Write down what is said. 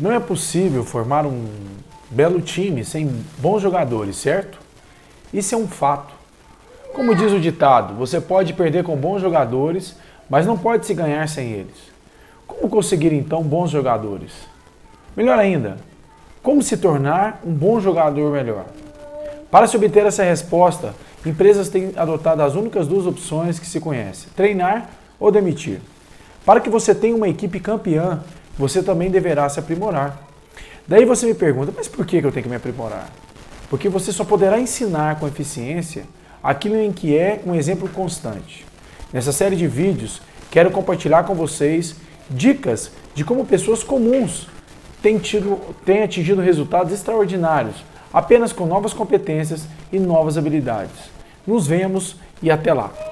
Não é possível formar um belo time sem bons jogadores, certo? Isso é um fato. Como diz o ditado, você pode perder com bons jogadores, mas não pode se ganhar sem eles. Como conseguir então bons jogadores? Melhor ainda, como se tornar um bom jogador melhor? Para se obter essa resposta, empresas têm adotado as únicas duas opções que se conhece: treinar ou demitir. Para que você tenha uma equipe campeã, você também deverá se aprimorar. Daí você me pergunta, mas por que eu tenho que me aprimorar? Porque você só poderá ensinar com eficiência aquilo em que é um exemplo constante. Nessa série de vídeos, quero compartilhar com vocês dicas de como pessoas comuns têm, tido, têm atingido resultados extraordinários apenas com novas competências e novas habilidades. Nos vemos e até lá!